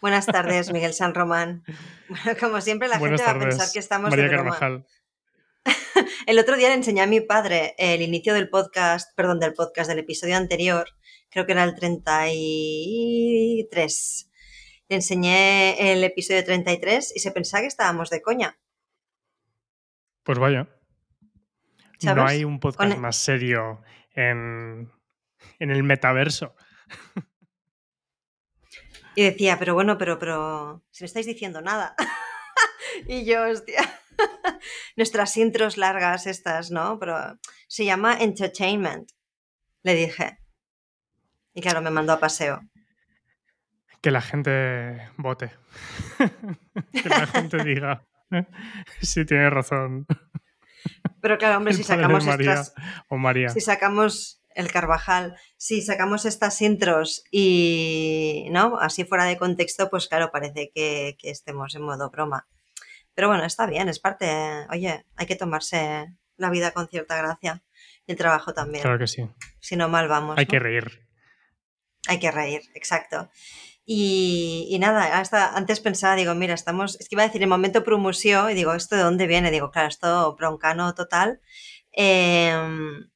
Buenas tardes, Miguel San Román. Bueno, como siempre, la gente va a pensar que estamos María de broma. Carvajal. El otro día le enseñé a mi padre el inicio del podcast, perdón, del podcast del episodio anterior, creo que era el 33. Le enseñé el episodio 33 y se pensaba que estábamos de coña. Pues vaya. ¿Sabes? No hay un podcast Con- más serio en, en el metaverso. Y decía, pero bueno, pero, pero, si no estáis diciendo nada. y yo, hostia. Nuestras intros largas estas, ¿no? Pero se llama entertainment, le dije. Y claro, me mandó a paseo. Que la gente vote. que la gente diga si tiene razón. Pero claro, hombre, si sacamos María estas, o María. si sacamos el Carvajal, si sacamos estas intros y, ¿no? Así fuera de contexto, pues claro, parece que, que estemos en modo broma. Pero bueno, está bien, es parte, oye, hay que tomarse la vida con cierta gracia y el trabajo también. Claro que sí. Si no, mal vamos. Hay ¿no? que reír. Hay que reír, exacto. Y, y nada, hasta antes pensaba, digo, mira, estamos, es que iba a decir en momento promoción y digo, ¿esto de dónde viene? Digo, claro, esto broncano total. Em,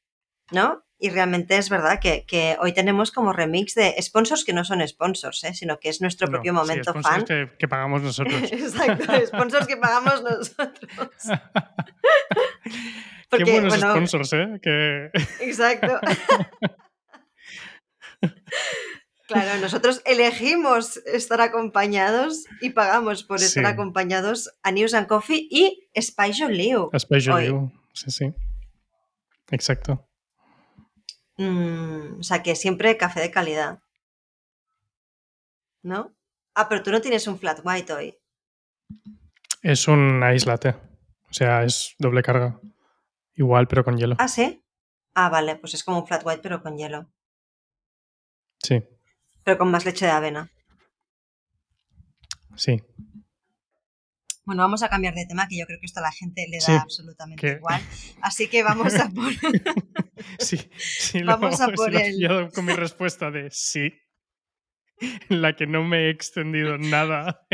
¿No? Y realmente es verdad que, que hoy tenemos como remix de sponsors que no son sponsors, ¿eh? sino que es nuestro No, propio sí, momento sponsors fan. Que, que pagamos nosotros. Exacto, sponsors que pagamos nosotros. Qué buenos bueno, sponsors, ¿eh? Que... Exacto. Claro, nosotros elegimos estar acompañados y pagamos por estar Sí. acompañados a News and Coffee y Spice Liu. Hoy. You. Sí, sí. Exacto. Mm, o sea que siempre café de calidad. ¿No? Ah, pero tú no tienes un flat white hoy. Es un ice latte. O sea, es doble carga. Igual, pero con hielo. Ah, sí. Ah, vale, pues es como un flat white pero con hielo. Sí, Pero con más leche de avena. sí. Bueno, vamos a cambiar de tema, que yo creo que esto a la gente le da Sí, absolutamente que- igual. Así que vamos a por... Sí, sí, lo- Vamos a se por lo el- con mi respuesta de sí. En la que no me he extendido nada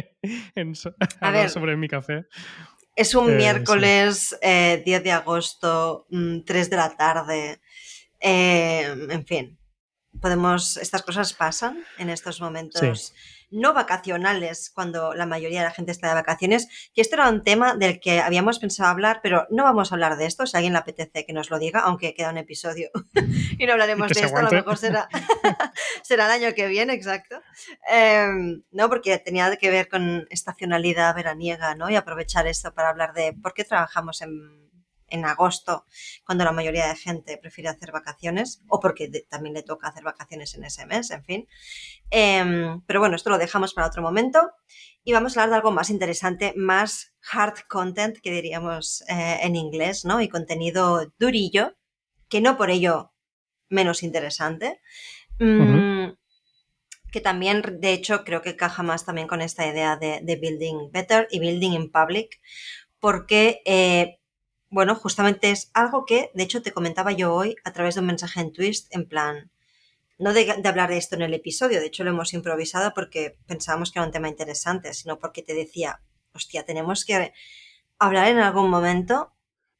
en so- hablar ver. sobre mi café. Es un Eh, sí. miércoles eh, 10 de agosto, mm, 3 de la tarde. Eh, en fin, podemos. Estas cosas pasan en estos momentos no vacacionales, cuando la mayoría de la gente está de vacaciones. Y esto era un tema del que habíamos pensado hablar, pero no vamos a hablar de esto. Si a alguien le apetece que nos lo diga, aunque queda un episodio y no hablaremos que de esto, a lo mejor será, será el año que viene, exacto. Em, no, porque tenía que ver con estacionalidad veraniega, ¿no? Y aprovechar esto para hablar de por qué trabajamos en, en agosto, cuando la mayoría de gente prefiere hacer vacaciones, o porque de- también le toca hacer vacaciones en ese mes, en fin. Em, pero bueno, esto lo dejamos para otro momento. Y vamos a hablar de algo más interesante, más hard content, que diríamos eh, en inglés, ¿no? Y contenido durillo, que no por ello menos interesante. Mm, Que también, de hecho, creo que caja más también con esta idea de, de building better y building in public, porque, eh, bueno, justamente es algo que, de hecho, te comentaba yo hoy a través de un mensaje en Twist, en plan, no de, hablar de esto en el episodio, de hecho lo hemos improvisado porque pensábamos que era un tema interesante, sino porque te decía, hostia, tenemos que hablar en algún momento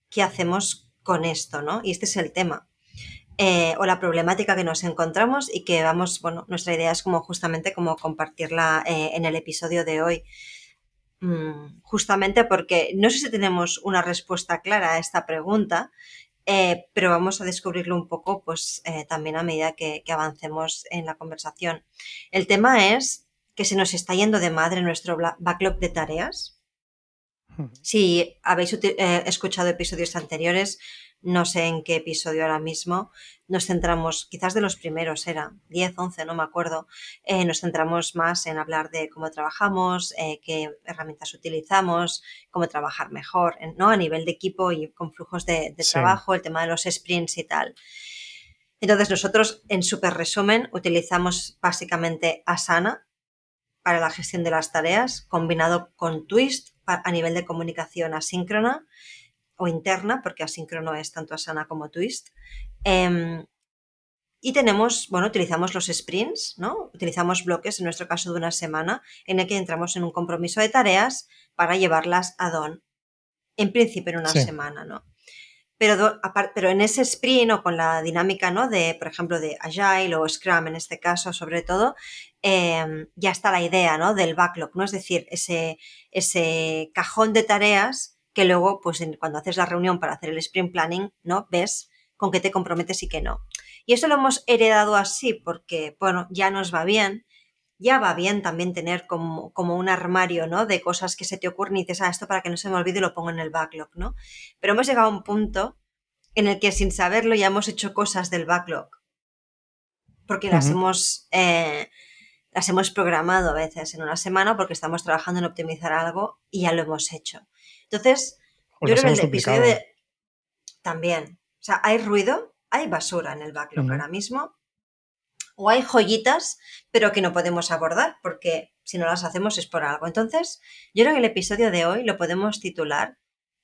qué hacemos con esto, ¿no? Y este es el tema. Eh, o la problemática que nos encontramos y que vamos, bueno, nuestra idea es como justamente como compartirla eh, en el episodio de hoy. Mm, justamente porque no sé si tenemos una respuesta clara a esta pregunta, eh, pero vamos a descubrirlo un poco pues eh, también a medida que, que avancemos en la conversación. El tema es que se nos está yendo de madre nuestro backlog de tareas. Si habéis eh, escuchado episodios anteriores, no sé en qué episodio ahora mismo, nos centramos, quizás de los primeros era 10, 11, no me acuerdo, eh, nos centramos más en hablar de cómo trabajamos, eh, qué herramientas utilizamos, cómo trabajar mejor, ¿no? A nivel de equipo y con flujos de, de Sí. trabajo, el tema de los sprints y tal. Entonces nosotros, en súper resumen, utilizamos básicamente Asana para la gestión de las tareas, combinado con Twist a nivel de comunicación asíncrona o interna, porque asíncrono es tanto Asana como Twist. Em, y tenemos, bueno, utilizamos los sprints, ¿no? Utilizamos bloques, en nuestro caso de una semana, en el que entramos en un compromiso de tareas para llevarlas a Don. En principio en una semana, ¿no? Pero, pero en ese sprint o con la dinámica, ¿no? De, por ejemplo, de Agile o Scrum en este caso, sobre todo, em, ya está la idea, ¿no? Del backlog, ¿no? Es decir, ese, ese cajón de tareas que luego, pues cuando haces la reunión para hacer el sprint planning, ¿no? Ves con qué te comprometes y qué no. Y eso lo hemos heredado así porque, bueno, ya nos va bien, ya va bien también tener como, como, un armario, ¿no? De cosas que se te ocurren y dices, ah, esto para que no se me olvide lo pongo en el backlog, ¿no? Pero hemos llegado a un punto en el que sin saberlo ya hemos hecho cosas del backlog. Porque las hemos... Eh, las hemos programado a veces en una semana porque estamos trabajando en optimizar algo y ya lo hemos hecho. Entonces, yo creo que el episodio de... También. O sea, hay ruido, hay basura en el backlog ahora mismo o hay joyitas, pero que no podemos abordar, porque si no las hacemos es por algo. Entonces, yo creo que el episodio de hoy lo podemos titular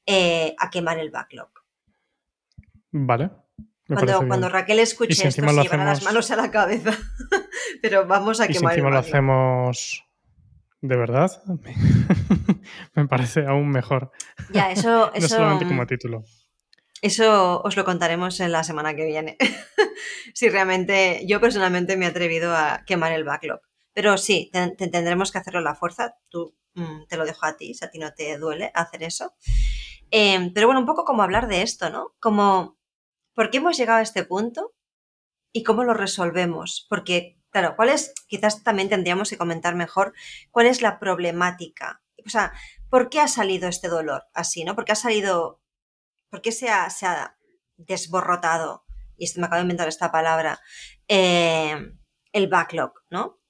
eh, A quemar el backlog. Vale. Cuando, Raquel escuche esto, se llevará las manos a la cabeza. pero vamos a quemar si encima el lo hacemos de verdad, me parece aún mejor. Ya, eso, no solamente como título. Eso os lo contaremos en la semana que viene. si realmente yo personalmente me he atrevido a quemar el backlog. Pero sí, tendremos que hacerlo a la fuerza. Tú mm, te lo dejo a ti, si a ti no te duele hacer eso. Em, pero bueno, un poco como hablar de esto, ¿no? Como, ¿por qué hemos llegado a este punto? ¿Y cómo lo resolvemos? Porque, claro, ¿cuál es, quizás también tendríamos que comentar mejor, cuál es la problemática? O sea, ¿por qué ha salido este dolor así, ¿no? ¿Por qué ha salido ¿Por qué se ha, desborrotado? Y me acabo de inventar esta palabra. Eh, el backlog, ¿no?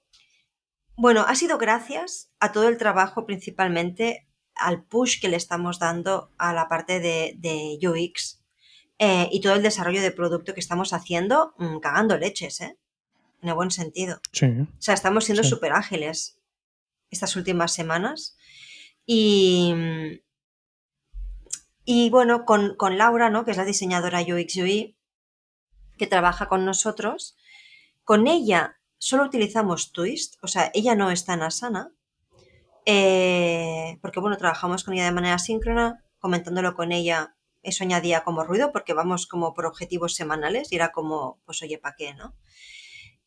Bueno, ha sido gracias a todo el trabajo, principalmente al push que le estamos dando a la parte de, UX eh, y todo el desarrollo de producto que estamos haciendo, mm, cagando leches, ¿eh? En el buen sentido. Sí. O sea, estamos siendo súper ágiles estas últimas semanas. Y, y bueno, con, Laura, ¿no? que es la diseñadora UX UI, que trabaja con nosotros, con ella solo utilizamos Twist, o sea, ella no está en Asana, eh, porque bueno, trabajamos con ella de manera síncrona, comentándolo con ella, eso añadía como ruido, porque vamos como por objetivos semanales y era como, pues oye, ¿para qué, no?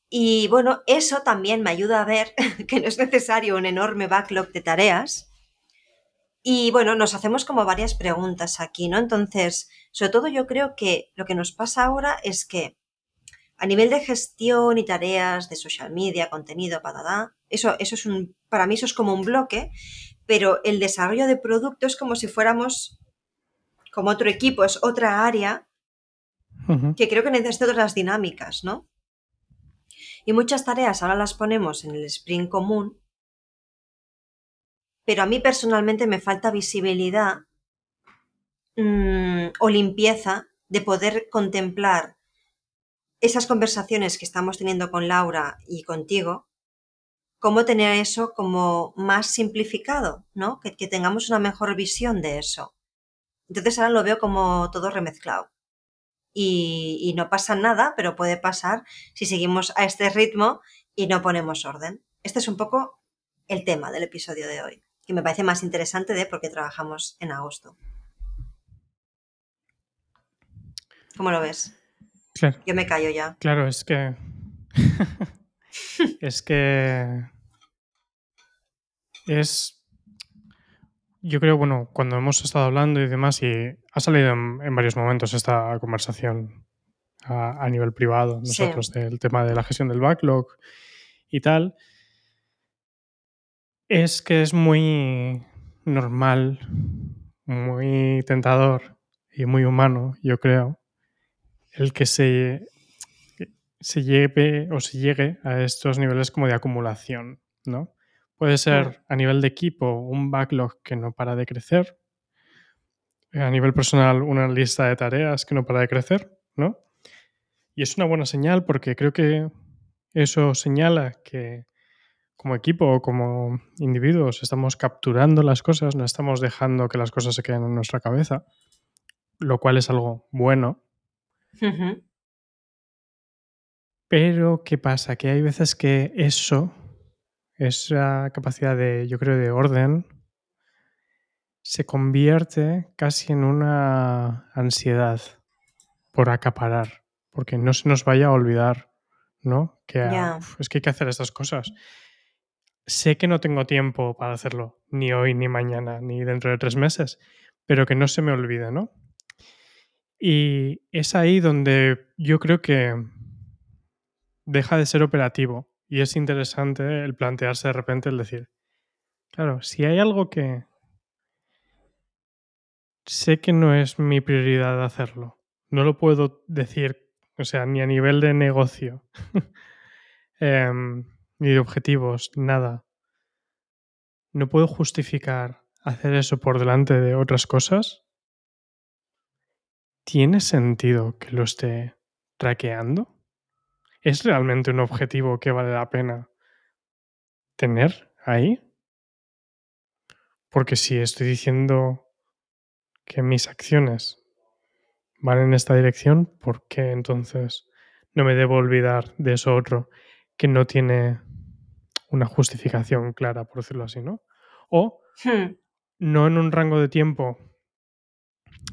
Y bueno, eso también me ayuda a ver que no es necesario un enorme backlog de tareas, y bueno, nos hacemos como varias preguntas aquí, ¿no? Entonces, sobre todo yo creo que lo que nos pasa ahora es que a nivel de gestión y tareas de social media, contenido, patata, eso, eso es un, para mí eso es como un bloque, pero el desarrollo de producto es como si fuéramos como otro equipo, es otra área que creo que necesita otras dinámicas, ¿no? Y muchas tareas ahora las ponemos en el sprint común pero a mí personalmente me falta visibilidad mm, o limpieza de poder contemplar esas conversaciones que estamos teniendo con Laura y contigo, cómo tener eso como más simplificado, ¿no? Que, tengamos una mejor visión de eso. Entonces ahora lo veo como todo remezclado. Y, y, no pasa nada, pero puede pasar si seguimos a este ritmo y no ponemos orden. Este es un poco el tema del episodio de hoy que me parece más interesante de por qué trabajamos en agosto. ¿Cómo lo ves? Claro. Yo me callo ya. Claro, es que. es que. Es. Yo creo, bueno, cuando hemos estado hablando y demás, y ha salido en, varios momentos esta conversación a, nivel privado, nosotros, del tema de la gestión del backlog y tal, es que es muy normal, muy tentador y muy humano, yo creo, el que se, se lleve o se llegue a estos niveles como de acumulación, ¿no? Puede ser a nivel de equipo un backlog que no para de crecer, a nivel personal una lista de tareas que no para de crecer, ¿no? Y es una buena señal porque creo que eso señala que como equipo o como individuos estamos capturando las cosas, no estamos dejando que las cosas se queden en nuestra cabeza, lo cual es algo bueno. Pero, ¿qué pasa? Que hay veces que eso, esa capacidad de, yo creo, de orden, se convierte casi en una ansiedad por acaparar, porque no se nos vaya a olvidar, ¿no? Que uf, es que hay que hacer estas cosas. Sé que no tengo tiempo para hacerlo, ni hoy, ni mañana, ni dentro de tres meses, pero que no se me olvide, ¿no? Y es ahí donde yo creo que deja de ser operativo y es interesante el plantearse de repente el decir, claro, si hay algo que sé que no es mi prioridad hacerlo, no lo puedo decir, o sea, ni a nivel de negocio, em, ni de objetivos, nada. No puedo justificar hacer eso por delante de otras cosas. ¿Tiene sentido que lo esté traqueando? ¿Es realmente un objetivo que vale la pena tener ahí? Porque si estoy diciendo que mis acciones van en esta dirección, ¿por qué entonces no me debo olvidar de eso otro que no tiene una justificación clara, por decirlo así, ¿no? O Hmm, no en un rango de tiempo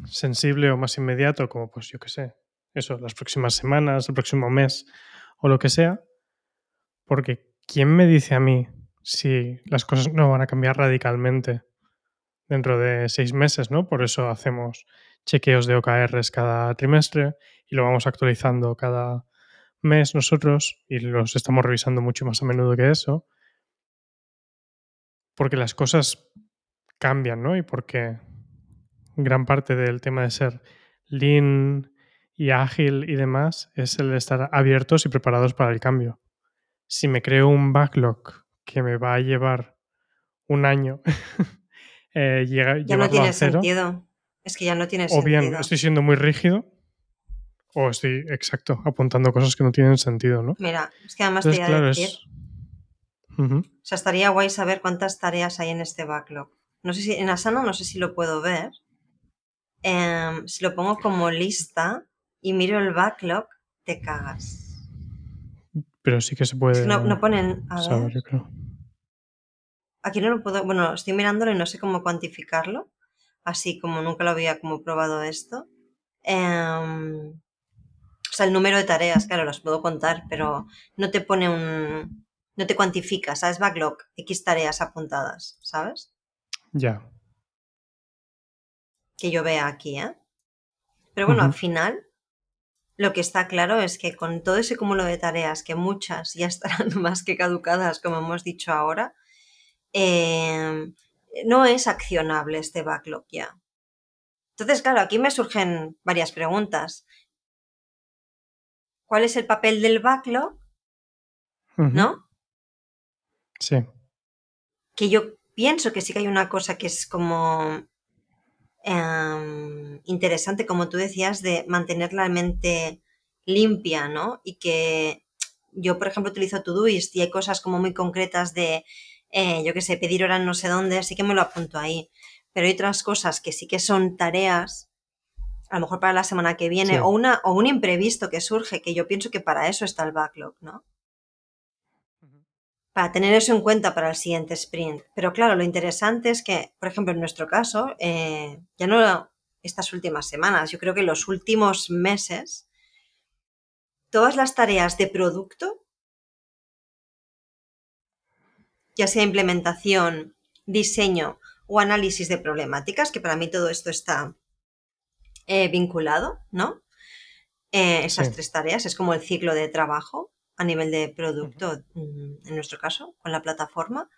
sensible o más inmediato, como pues yo qué sé, eso, las próximas semanas, el próximo mes o lo que sea, porque ¿quién me dice a mí si las cosas no van a cambiar radicalmente dentro de seis meses, ¿no? Por eso hacemos chequeos de OKRs cada trimestre y lo vamos actualizando cada mes nosotros y los estamos revisando mucho más a menudo que eso, porque las cosas cambian, ¿no? Y porque gran parte del tema de ser lean y ágil y demás es el de estar abiertos y preparados para el cambio. Si me creo un backlog que me va a llevar un año eh, llega, Ya no tiene a cero, sentido. Es que ya no tiene o bien sentido. estoy siendo muy rígido o estoy, exacto, apuntando cosas que no tienen sentido, ¿no? Mira, es que además Entonces, te iba a claro, decir, o sea, estaría guay saber cuántas tareas hay en este backlog. No sé si en Asana no sé si lo puedo ver. Em, si lo pongo como lista y miro el backlog, te cagas. Pero sí que se Es puede que no, no ponen. A saber, ver. yo creo. Aquí no lo puedo. Bueno, estoy mirándolo y no sé cómo cuantificarlo. Así como nunca lo había como probado esto. Em, o sea, el número de tareas, claro, las puedo contar, pero no te pone un. No te cuantifica, ¿sabes? Backlog, X tareas apuntadas, ¿sabes? Ya. Que yo vea aquí, ¿eh? Pero bueno, al final, lo que está claro es que con todo ese cúmulo de tareas, que muchas ya estarán más que caducadas, como hemos dicho ahora, eh, no es accionable este backlog ya. Entonces, claro, aquí me surgen varias preguntas. ¿Cuál es el papel del backlog? ¿No? Sí. Que yo pienso que sí que hay una cosa que es como em, interesante, como tú decías, de mantener la mente limpia, ¿no? Y que yo, por ejemplo, utilizo Todoist y hay cosas como muy concretas de, eh, yo qué sé, pedir hora no sé dónde, así que me lo apunto ahí. Pero hay otras cosas que sí que son tareas, a lo mejor para la semana que viene, Sí. o, una, o un imprevisto que surge, que yo pienso que para eso está el backlog, ¿no? Para tener eso en cuenta para el siguiente sprint. Pero claro, lo interesante es que, por ejemplo, en nuestro caso, eh, ya no estas últimas semanas, yo creo que los últimos meses, todas las tareas de producto, ya sea implementación, diseño o análisis de problemáticas, que para mí todo esto está eh, vinculado, ¿no? Eh, esas Sí. tres tareas, es como el ciclo de trabajo a nivel de producto, mm, en nuestro caso, con la plataforma.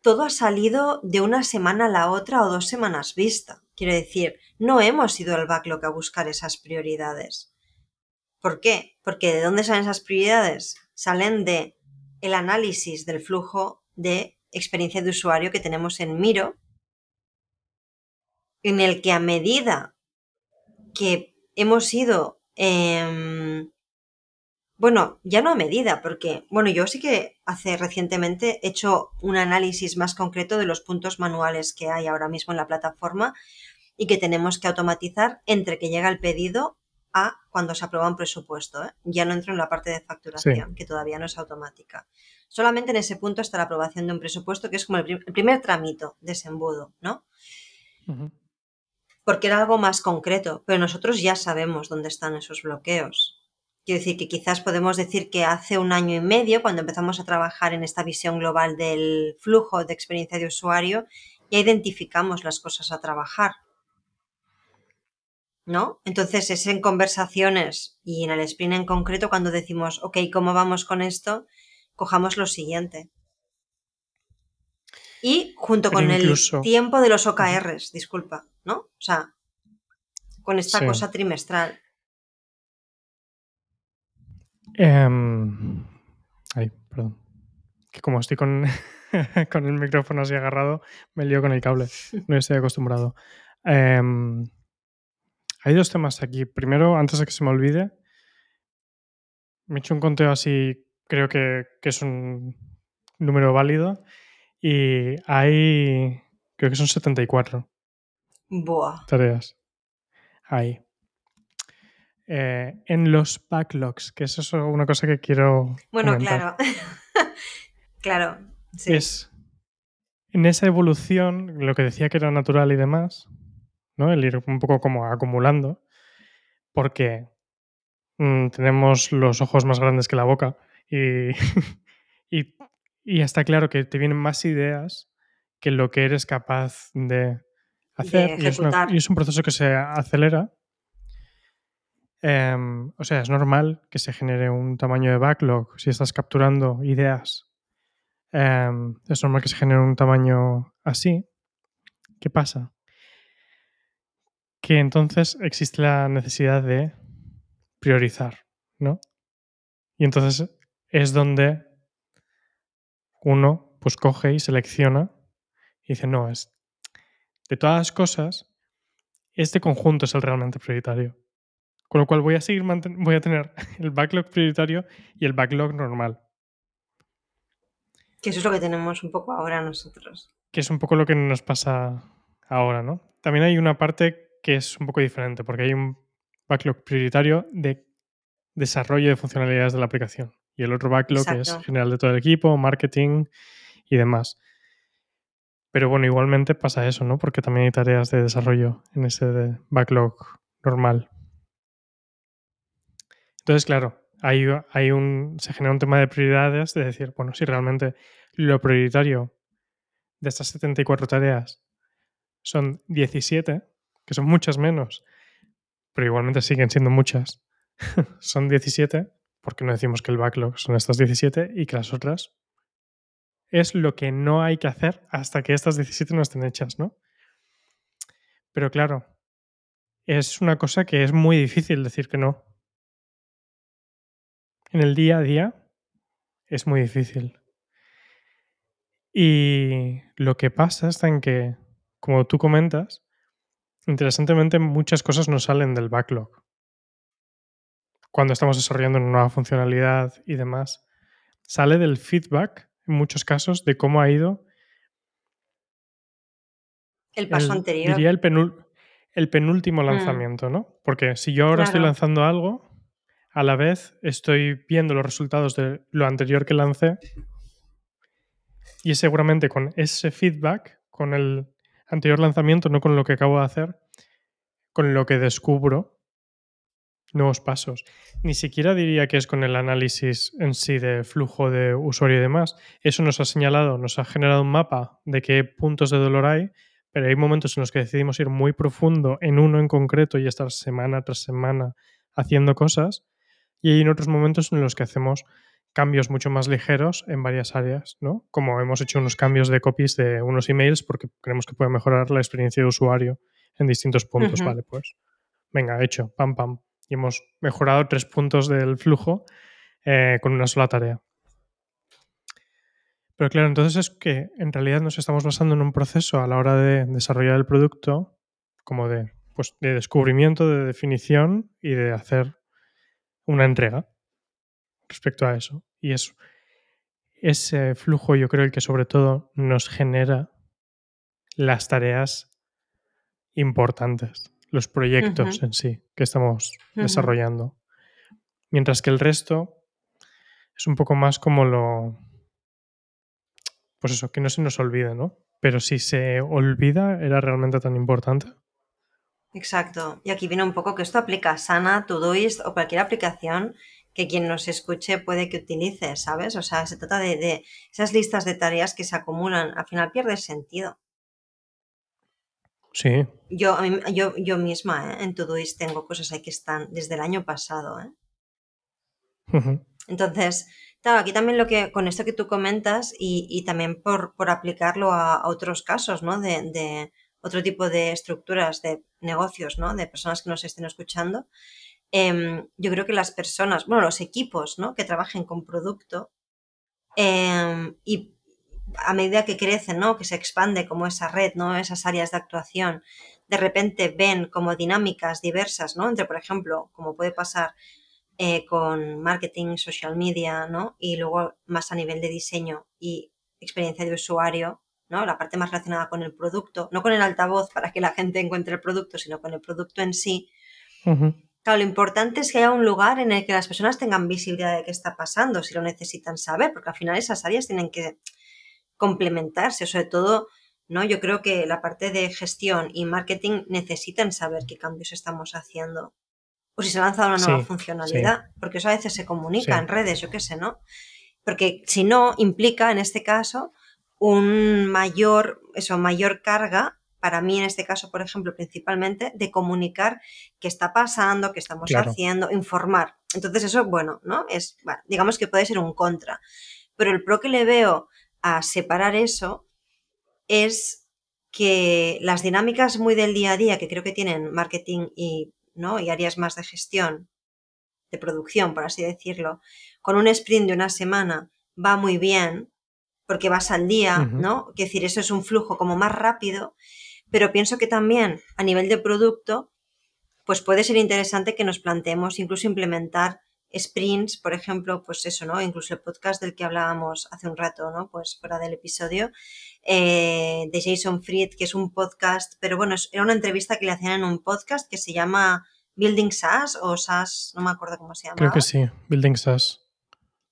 Todo ha salido de una semana a la otra o dos semanas vista. Quiero decir, no hemos ido al backlog a buscar esas prioridades. ¿Por qué? Porque ¿de dónde salen esas prioridades? Salen de el análisis del flujo de experiencia de usuario que tenemos en Miro, en el que a medida que hemos ido, em, bueno, ya no a medida, porque, bueno, yo sí que hace recientemente he hecho un análisis más concreto de los puntos manuales que hay ahora mismo en la plataforma y que tenemos que automatizar entre que llega el pedido a cuando se aprueba un presupuesto. ¿eh? Ya no entro en la parte de facturación, que todavía no es automática. Solamente en ese punto está la aprobación de un presupuesto, que es como el, primer trámite de ese embudo, ¿no? Porque era algo más concreto, pero nosotros ya sabemos dónde están esos bloqueos. Quiero decir que quizás podemos decir que hace un año y medio, cuando empezamos a trabajar en esta visión global del flujo de experiencia de usuario, ya identificamos las cosas a trabajar. ¿No? Entonces es en conversaciones y en el sprint en concreto cuando decimos, ok, ¿cómo vamos con esto? Cojamos lo siguiente. Y junto con el tiempo de los OKRs, disculpa, ¿no? O sea, con esta cosa trimestral. Em, ay, perdón. Que como estoy con, con el micrófono así agarrado, me lío con el cable. No estoy acostumbrado. Em, hay dos temas aquí. Primero, antes de que se me olvide, me he hecho un conteo así, creo que, que es un número válido. Y hay, creo que son 74 Buah. tareas. Ahí. Eh, en los backlogs, que eso es una cosa que quiero. Bueno, claro. claro. Sí. Es en esa evolución, lo que decía que era natural y demás, ¿no? El ir un poco como acumulando, porque mm, tenemos los ojos más grandes que la boca y, y, y está claro que te vienen más ideas que lo que eres capaz de hacer. y, es un proceso que se acelera Em, o sea, es normal que se genere un tamaño de backlog si estás capturando ideas. Em, es normal que se genere un tamaño así. ¿Qué pasa? Que entonces existe la necesidad de priorizar, ¿no? Y entonces es donde uno pues coge y selecciona y dice, no, es de todas las cosas, este conjunto es el realmente prioritario. Con lo cual voy a seguir voy a tener el backlog prioritario y el backlog normal. Que eso es lo que tenemos un poco ahora nosotros. Que es un poco lo que nos pasa ahora, ¿no? También hay una parte que es un poco diferente, porque hay un backlog prioritario de desarrollo de funcionalidades de la aplicación. Y el otro backlog es general de todo el equipo, marketing y demás. Pero bueno, igualmente pasa eso, ¿no? Porque también hay tareas de desarrollo en ese backlog normal. Entonces, claro, hay, hay un, se genera un tema de prioridades de decir, bueno, si realmente lo prioritario de estas 74 tareas son 17, que son muchas menos, pero igualmente siguen siendo muchas, son 17, porque no decimos que el backlog son estas 17 y que las otras es lo que no hay que hacer hasta que estas 17 no estén hechas, ¿no? Pero claro, es una cosa que es muy difícil decir que no, en el día a día es muy difícil. Y lo que pasa está en que, como tú comentas, interesantemente muchas cosas no salen del backlog. Cuando estamos desarrollando una nueva funcionalidad y demás, sale del feedback, en muchos casos, de cómo ha ido. El paso anterior. Diría el, el penúltimo mm. lanzamiento, ¿no? Porque si yo ahora estoy lanzando algo, a la vez estoy viendo los resultados de lo anterior que lancé y seguramente con ese feedback, con el anterior lanzamiento, no con lo que acabo de hacer, con lo que descubro nuevos pasos. Ni siquiera diría que es con el análisis en sí de flujo de usuario y demás. Eso nos ha señalado, nos ha generado un mapa de qué puntos de dolor hay, pero hay momentos en los que decidimos ir muy profundo en uno en concreto y estar semana tras semana haciendo cosas y hay en otros momentos en los que hacemos cambios mucho más ligeros en varias áreas, ¿no? Como hemos hecho unos cambios de copies de unos emails porque creemos que puede mejorar la experiencia de usuario en distintos puntos. Vale, pues venga, hecho, pam, pam. Y hemos mejorado tres puntos del flujo eh, con una sola tarea. Pero claro, entonces es que en realidad nos estamos basando en un proceso a la hora de desarrollar el producto como de, pues, de descubrimiento, de definición y de hacer una entrega respecto a eso. Y es ese flujo yo creo el que sobre todo nos genera las tareas importantes, los proyectos en sí que estamos desarrollando. Mientras que el resto es un poco más como lo... Pues eso, que no se nos olvide, ¿no? Pero si se olvida, ¿era realmente tan importante? Exacto. Y aquí viene un poco que esto aplica a Sana, Todoist o cualquier aplicación que quien nos escuche puede que utilice, ¿sabes? O sea, se trata de, esas listas de tareas que se acumulan. Al final pierde sentido. Sí. Yo, yo, yo misma ¿eh? en Todoist tengo cosas ahí que están desde el año pasado. ¿eh? Entonces, claro, aquí también lo que, con esto que tú comentas y, también por, aplicarlo a, otros casos, ¿no? De, otro tipo de estructuras de negocios, ¿no? De personas que nos estén escuchando. Em, yo creo que las personas, bueno, los equipos, ¿no? Que trabajen con producto em, y a medida que crecen, ¿no? Que se expande como esa red, ¿no? Esas áreas de actuación, de repente ven como dinámicas diversas, ¿no? Entre, por ejemplo, como puede pasar eh, con marketing, social media, ¿no? Y luego más a nivel de diseño y experiencia de usuario, ¿no? La parte más relacionada con el producto, no con el altavoz para que la gente encuentre el producto, sino con el producto en sí. Claro, lo importante es que haya un lugar en el que las personas tengan visibilidad de qué está pasando, si lo necesitan saber, porque al final esas áreas tienen que complementarse, sobre todo, ¿no? Yo creo que la parte de gestión y marketing necesitan saber qué cambios estamos haciendo o si se ha lanzado una nueva funcionalidad, porque eso a veces se comunica en redes, yo qué sé, ¿no? Porque si no, implica en este caso un mayor, eso, mayor carga, para mí en este caso, por ejemplo, principalmente, de comunicar qué está pasando, qué estamos haciendo, informar. Entonces eso, bueno, ¿no? Es, digamos que puede ser un contra. Pero el pro que le veo a separar eso es que las dinámicas muy del día a día que creo que tienen marketing y ¿no? y áreas más de gestión, de producción, por así decirlo, con un sprint de una semana va muy bien, porque vas al día, ¿no? Es decir, eso es un flujo como más rápido, pero pienso que también a nivel de producto, pues puede ser interesante que nos planteemos incluso implementar sprints, por ejemplo, pues eso, ¿no? Incluso el podcast del que hablábamos hace un rato, ¿no? Pues fuera del episodio, eh, de Jason Fried, que es un podcast, pero bueno, era una entrevista que le hacían en un podcast que se llama Building SaaS o SaaS, no me acuerdo cómo se llama. Creo que sí, Building SaaS.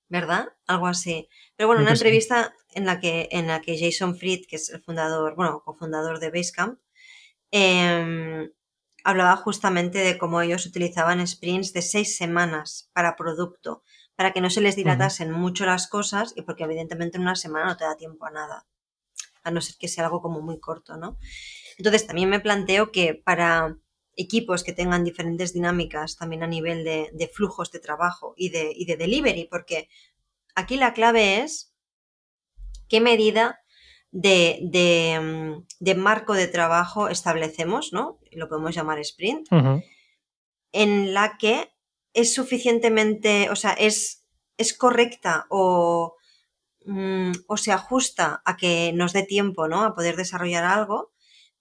¿Verdad? Algo así. Pero bueno, una entrevista en, la que, en la que Jason Fried, que es el fundador, bueno, cofundador de Basecamp, eh, hablaba justamente de cómo ellos utilizaban sprints de seis semanas para producto, para que no se les dilatasen mucho las cosas y porque evidentemente en una semana no te da tiempo a nada, a no ser que sea algo como muy corto, ¿no? Entonces también me planteo que para equipos que tengan diferentes dinámicas también a nivel de, flujos de trabajo y de, y de delivery, porque aquí la clave es qué medida de, marco de trabajo establecemos, ¿no? Lo podemos llamar sprint, en la que es suficientemente, o sea, es, es correcta o, mm, o se ajusta a que nos dé tiempo, ¿no? A poder desarrollar algo,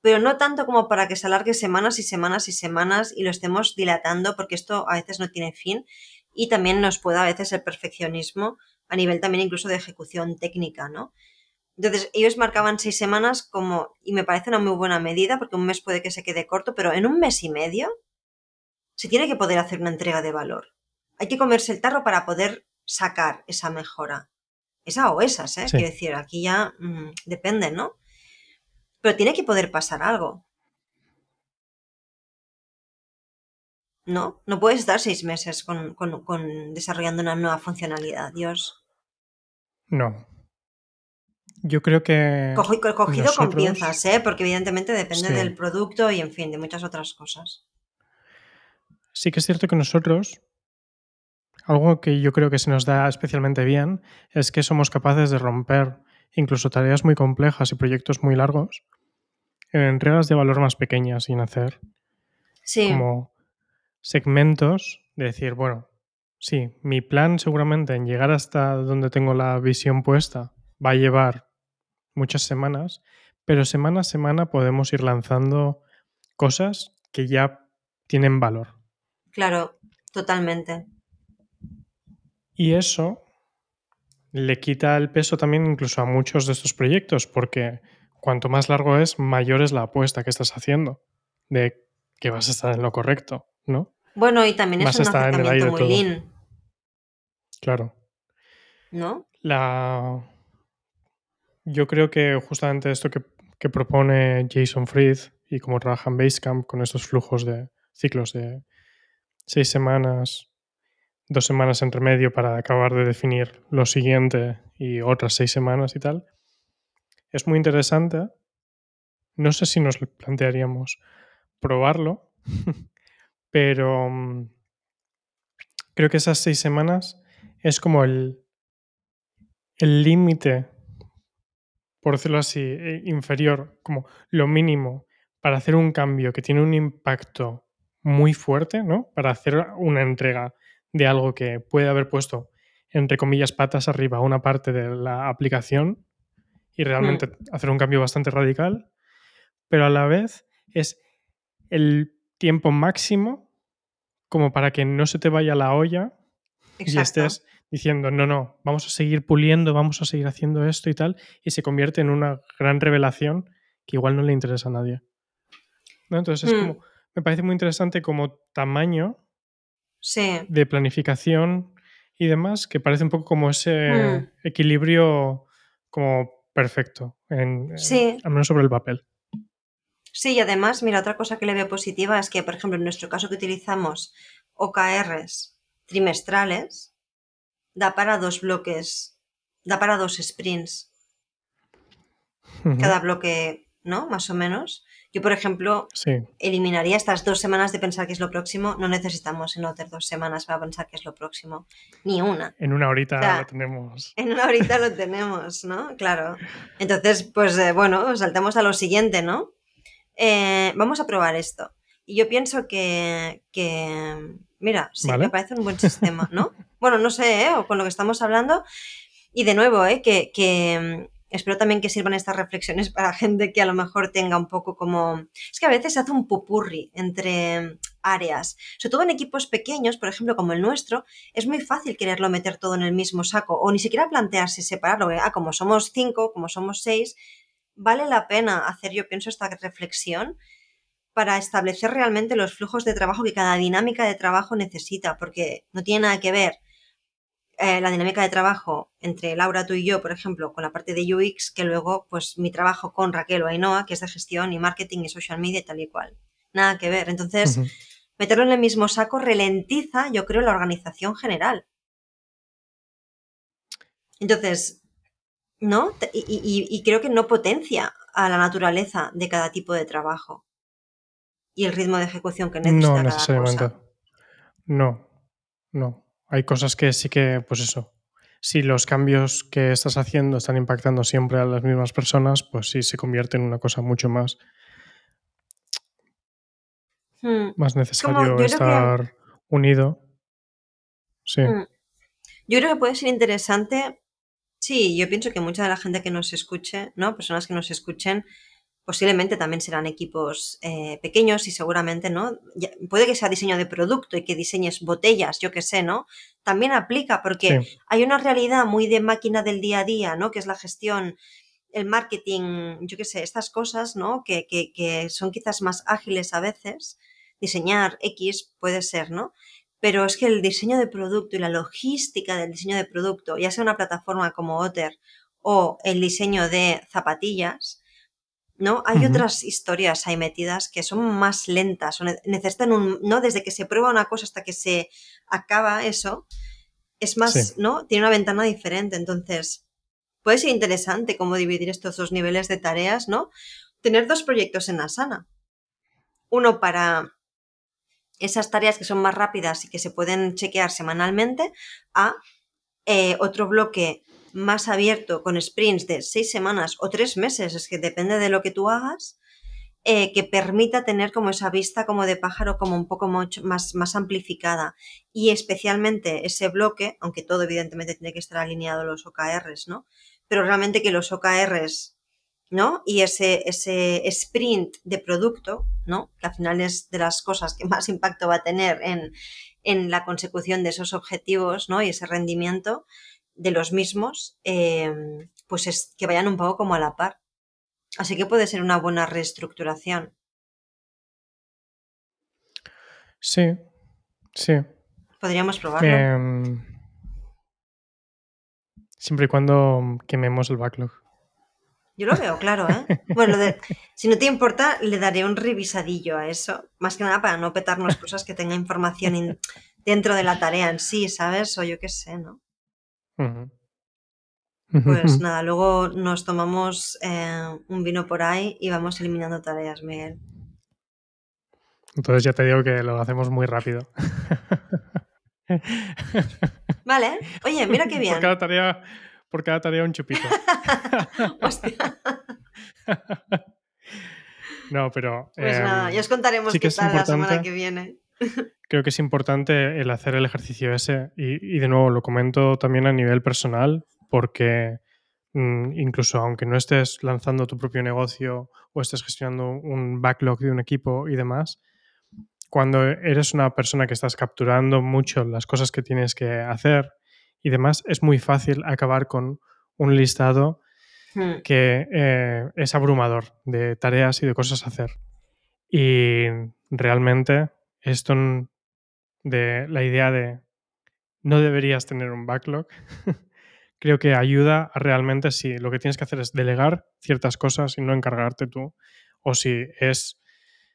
pero no tanto como para que se alargue semanas y semanas y semanas y lo estemos dilatando, porque esto a veces no tiene fin y también nos puede a veces el perfeccionismo a nivel también incluso de ejecución técnica, ¿no? Entonces, ellos marcaban seis semanas como, y me parece una muy buena medida, porque un mes puede que se quede corto, pero en un mes y medio se tiene que poder hacer una entrega de valor. Hay que comerse el tarro para poder sacar esa mejora. Esa o esas, ¿eh? Quiero decir, aquí ya mm, depende, ¿no? Pero tiene que poder pasar algo. ¿No? No puedes estar seis meses con, con desarrollando una nueva funcionalidad, Dios. No, yo creo que. cogido con piezas, ¿eh? porque evidentemente depende del producto y, en fin, de muchas otras cosas. Sí que es cierto que nosotros, algo que yo creo que se nos da especialmente bien, es que somos capaces de romper incluso tareas muy complejas y proyectos muy largos en entregas de valor más pequeñas sin hacer sí. como segmentos de decir, bueno, sí, mi plan seguramente en llegar hasta donde tengo la visión puesta va a llevar muchas semanas, pero semana a semana podemos ir lanzando cosas que ya tienen valor. Claro, totalmente. Y eso le quita el peso también incluso a muchos de estos proyectos, porque cuanto más largo es, mayor es la apuesta que estás haciendo de que vas a estar en lo correcto, ¿no? Bueno, y también es Vas un acercamiento muy todo. lean, Claro. ¿no? La... Yo creo que justamente esto que, que propone Jason Fried y cómo trabaja en Basecamp con estos flujos de ciclos de seis semanas, dos semanas entre medio para acabar de definir lo siguiente y otras seis semanas y tal, es muy interesante. No sé si nos plantearíamos probarlo, pero mm, creo que esas seis semanas es como el límite, por decirlo así, eh, inferior, como lo mínimo para hacer un cambio que tiene un impacto muy fuerte, ¿no? Para hacer una entrega de algo que puede haber puesto, entre comillas, patas arriba una parte de la aplicación y realmente hacer un cambio bastante radical, pero a la vez es el tiempo máximo como para que no se te vaya la olla y estés diciendo, no, no, vamos a seguir puliendo, vamos a seguir haciendo esto y tal, y se convierte en una gran revelación que igual no le interesa a nadie. ¿No? Entonces es Mm, como, me parece muy interesante como tamaño sí. de planificación y demás, que parece un poco como ese Mm. equilibrio como perfecto, en, al menos sobre el papel. Sí, y además, mira, otra cosa que le veo positiva es que, por ejemplo, en nuestro caso que utilizamos OKRs trimestrales, da para dos bloques, da para dos sprints, cada bloque, ¿no? Más o menos. Yo, por ejemplo, Sí, eliminaría estas dos semanas de pensar qué es lo próximo. No necesitamos en otras dos semanas para pensar qué es lo próximo. Ni una. en una horita O sea, lo tenemos. En una horita lo tenemos, ¿no? Claro. Entonces, pues eh, bueno, saltamos a lo siguiente, ¿no? Eh, vamos a probar esto. Y yo pienso que, que mira, sí, Vale. me parece un buen sistema, ¿no? bueno, no sé, ¿eh? O con lo que estamos hablando. Y de nuevo, ¿eh? Que, que espero también que sirvan estas reflexiones para gente que a lo mejor tenga un poco como... Es que a veces se hace un pupurri entre áreas. Sobre todo en equipos pequeños, por ejemplo, como el nuestro, es muy fácil quererlo meter todo en el mismo saco o ni siquiera plantearse separarlo. Ah, como somos cinco, como somos seis, vale la pena hacer, yo pienso, esta reflexión para establecer realmente los flujos de trabajo que cada dinámica de trabajo necesita, porque no tiene nada que ver eh, la dinámica de trabajo entre Laura, tú y yo, por ejemplo, con la parte de UX, que luego, pues, mi trabajo con Raquel o Ainhoa, que es de gestión y marketing y social media y tal y cual. Nada que ver. Entonces, meterlo en el mismo saco ralentiza, yo creo, la organización general. Entonces, ¿no? Y- y creo que no potencia a la naturaleza de cada tipo de trabajo y el ritmo de ejecución que necesita No cada necesariamente. cosa. No, no. Hay cosas que sí que, pues eso. Si los cambios que estás haciendo están impactando siempre a las mismas personas, pues sí se convierte en una cosa mucho más, Hmm. más necesario que- estar unido. Sí. Hmm. Yo creo que puede ser interesante. Sí, yo pienso que mucha de la gente que nos escuche, ¿no? Personas que nos escuchen, posiblemente también serán equipos eh, pequeños y seguramente, ¿no? Ya- puede que sea diseño de producto y que diseñes botellas, yo qué sé, ¿no? También aplica porque Sí. hay una realidad muy de máquina del día a día, ¿no? Que es la gestión, el marketing, yo qué sé, estas cosas, ¿no? Que, que, que son quizás más ágiles a veces. Diseñar X puede ser, ¿no? Pero es que el diseño de producto y la logística del diseño de producto, ya sea una plataforma como Otter o el diseño de zapatillas, ¿no? Hay otras historias ahí metidas que son más lentas, o ne- necesitan un, ¿no? Desde que se prueba una cosa hasta que se acaba eso, es más, Sí. ¿no? Tiene una ventana diferente. Entonces, puede ser interesante cómo dividir estos dos niveles de tareas, ¿no? Tener dos proyectos en Asana. Uno para esas tareas que son más rápidas y que se pueden chequear semanalmente, a eh, otro bloque más abierto con sprints de seis semanas o tres meses, es que depende de lo que tú hagas, eh, que permita tener como esa vista como de pájaro como un poco mucho más, más amplificada y especialmente ese bloque, aunque todo evidentemente tiene que estar alineado a los OKRs, ¿no? Pero realmente que los OKRs, ¿no? Y ese, ese sprint de producto, ¿no? Que al final es de las cosas que más impacto va a tener en, en la consecución de esos objetivos, ¿no? Y ese rendimiento de los mismos, eh, pues es que vayan un poco como a la par. Así que puede ser una buena reestructuración. Sí, sí. Podríamos probarlo. Em, siempre y cuando quememos el backlog. Yo lo veo, claro, ¿eh? Bueno, de- si no te importa, le daré un revisadillo a eso. Más que nada para no petarnos cosas que tenga información in- dentro de la tarea en sí, ¿sabes? O yo qué sé, ¿no? Pues nada, luego nos tomamos eh, un vino por ahí y vamos eliminando tareas, Miguel. Entonces ya te digo que lo hacemos muy rápido. Vale, oye, mira qué bien. Por cada tarea, por cada tarea un chupito. Hostia. no, pero. Pues em, nada, ya os contaremos sí qué tal la semana que viene. Creo que es importante el hacer el ejercicio ese. Y, y de nuevo, lo comento también a nivel personal, porque mm, incluso aunque no estés lanzando tu propio negocio o estés gestionando un backlog de un equipo y demás, cuando eres una persona que estás capturando mucho las cosas que tienes que hacer y demás, es muy fácil acabar con un listado Hmm, que eh, es abrumador de tareas y de cosas a hacer. Y realmente esto de la idea de no deberías tener un backlog, creo que ayuda a realmente si lo que tienes que hacer es delegar ciertas cosas y no encargarte tú, o si es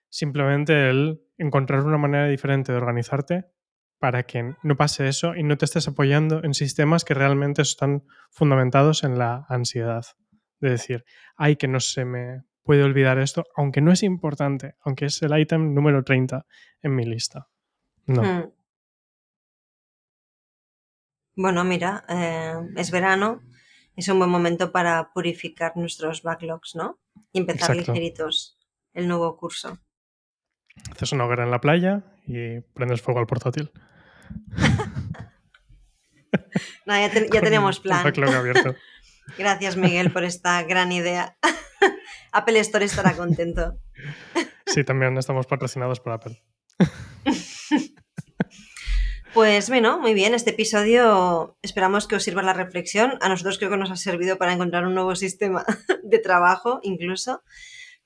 simplemente el encontrar una manera diferente de organizarte para que no pase eso y no te estés apoyando en sistemas que realmente están fundamentados en la ansiedad. De decir, ay, que no se me puede olvidar esto, aunque no es importante, aunque es el ítem número 30 en mi lista. No. hmm. Bueno, mira, eh, es verano, es un buen momento para purificar nuestros backlogs, ¿no? Y empezar Exacto. ligeritos el nuevo curso. Haces una hoguera en la playa y prendes fuego al portátil. Nada, ya, te- ya Con tenemos plan. abierto. Gracias, Miguel, por esta gran idea. Apple Store estará contento. Sí, también estamos patrocinados por Apple. Pues bueno, muy bien, este episodio esperamos que os sirva la reflexión. A nosotros creo que nos ha servido para encontrar un nuevo sistema de trabajo incluso,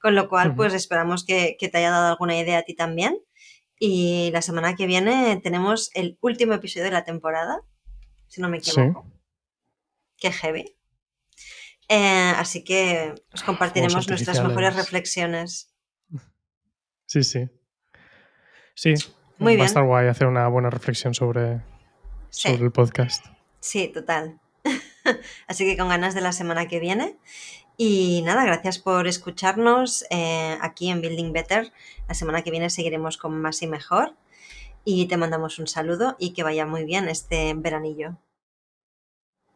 con lo cual pues esperamos que, que te haya dado alguna idea a ti también. Y la semana que viene tenemos el último episodio de la temporada, si no me Sí. equivoco. Qué heavy. Eh, así que os compartiremos Fuegos nuestras mejores reflexiones. Sí, sí. Sí. Muy va bien. a estar guay hacer una buena reflexión sobre, Sí. sobre el podcast. Sí, total. Así que con ganas de la semana que viene. Y nada, gracias por escucharnos eh, aquí en Building Better. La semana que viene seguiremos con más y mejor. Y te mandamos un saludo y que vaya muy bien este veranillo.